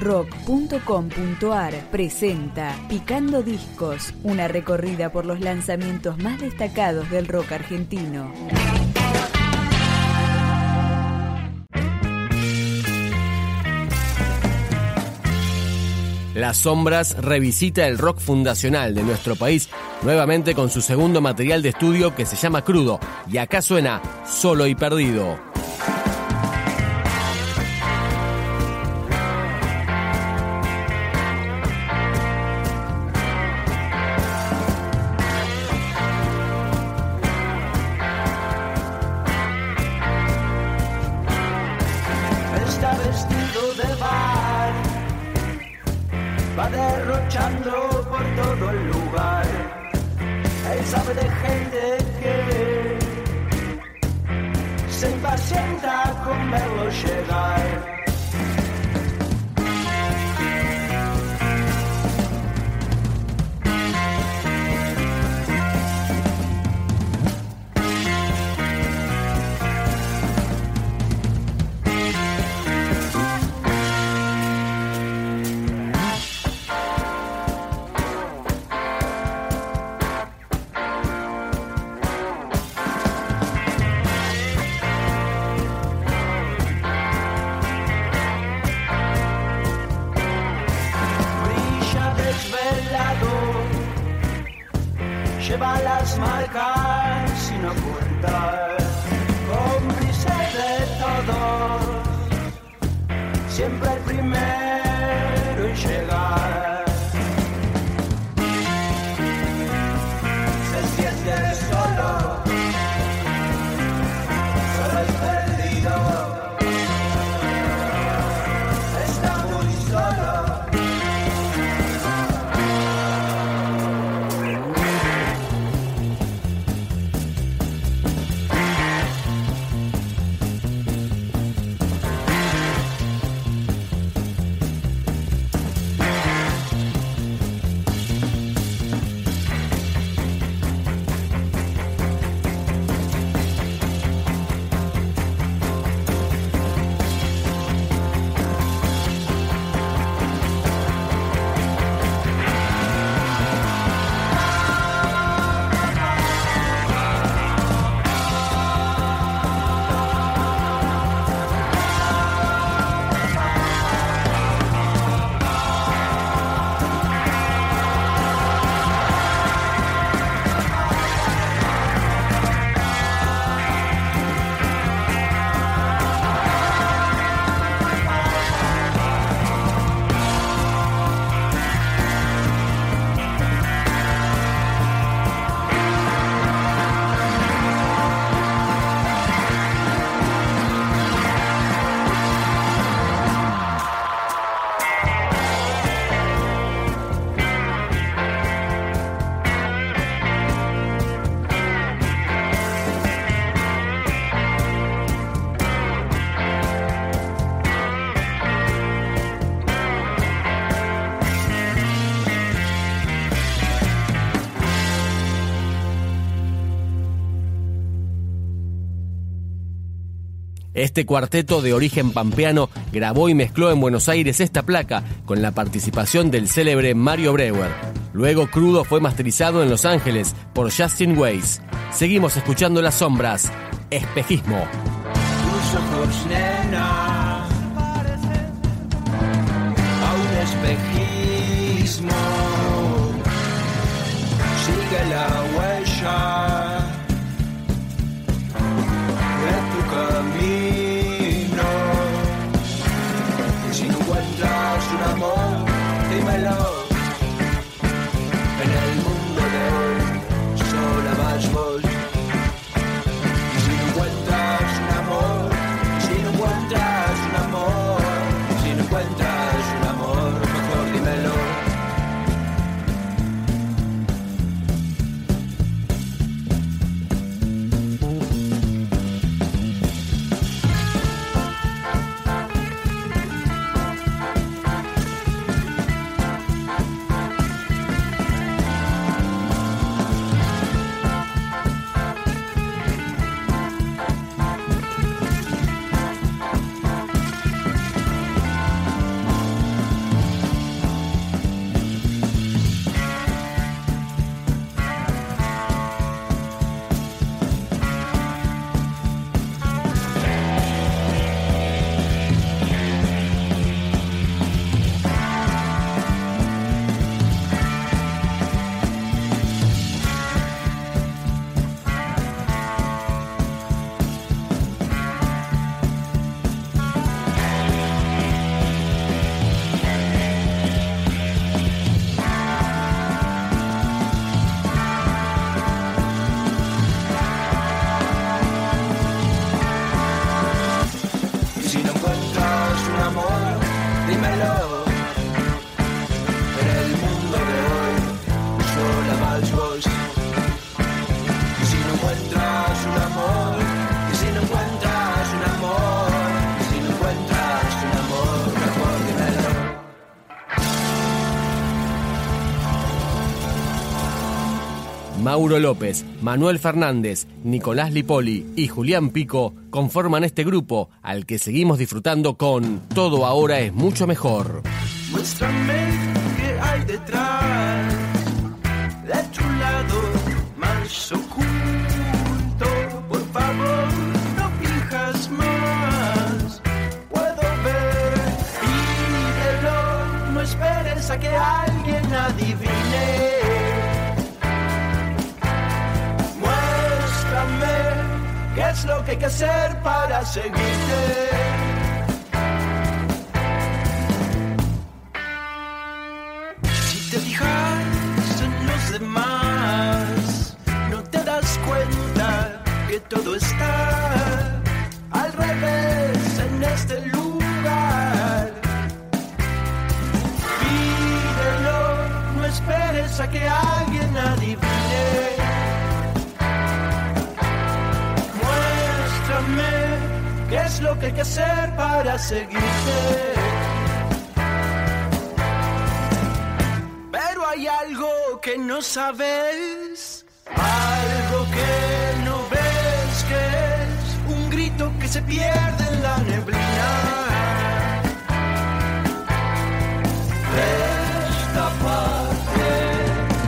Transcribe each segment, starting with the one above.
rock.com.ar presenta Picando Discos, una recorrida por los lanzamientos más destacados del rock argentino. Las Sombras revisita el rock fundacional de nuestro país, nuevamente con su segundo material de estudio que se llama Crudo, y acá suena Solo y Perdido. Por todo el lugar. Él sabe de gente que se impacienta con verlo llegar. Siempre el primero Este cuarteto de origen pampeano grabó y mezcló en Buenos Aires esta placa con la participación del célebre Mario Breuer. Luego Crudo fue masterizado en Los Ángeles por Justin Weiss. Seguimos escuchando Las Sombras, Espejismo. tus ojos, a un espejismo. Sigue la huella un amor, Mauro López, Manuel Fernández, Nicolás Lipoli y Julián Pico conforman este grupo al que seguimos disfrutando con Todo ahora es mucho mejor. Muéstrame qué hay detrás seguirte. Si te fijas en los demás, no te das cuenta que todo está al revés en este lugar. Pídelo, no esperes a que alguien adivine. Lo que hay que hacer para seguirte. Pero hay algo que no sabes, algo que no ves, que es un grito que se pierde en la neblina. Destapate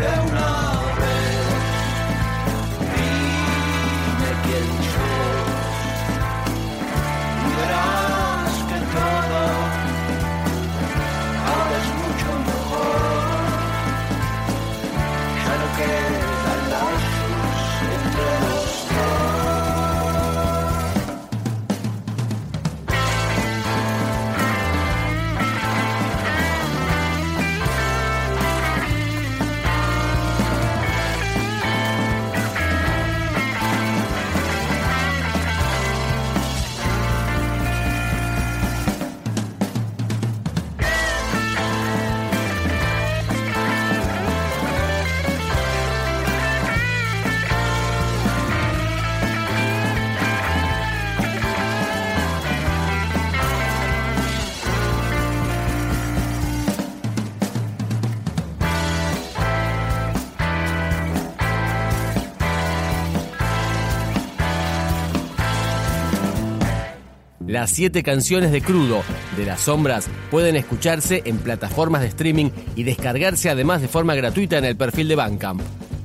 de una vez, dime quién Las siete canciones de Crudo de las Sombras pueden escucharse en plataformas de streaming y descargarse además de forma gratuita en el perfil de Bandcamp.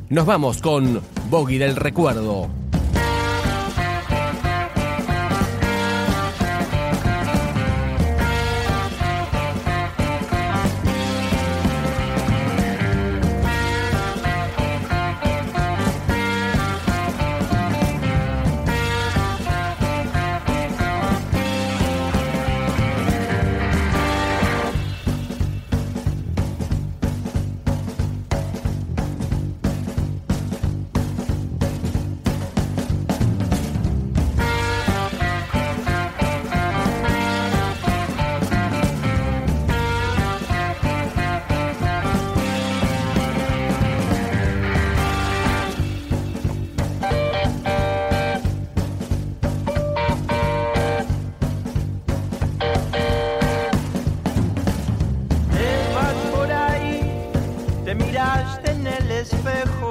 Nos vamos con Boggy del Recuerdo. Espejo,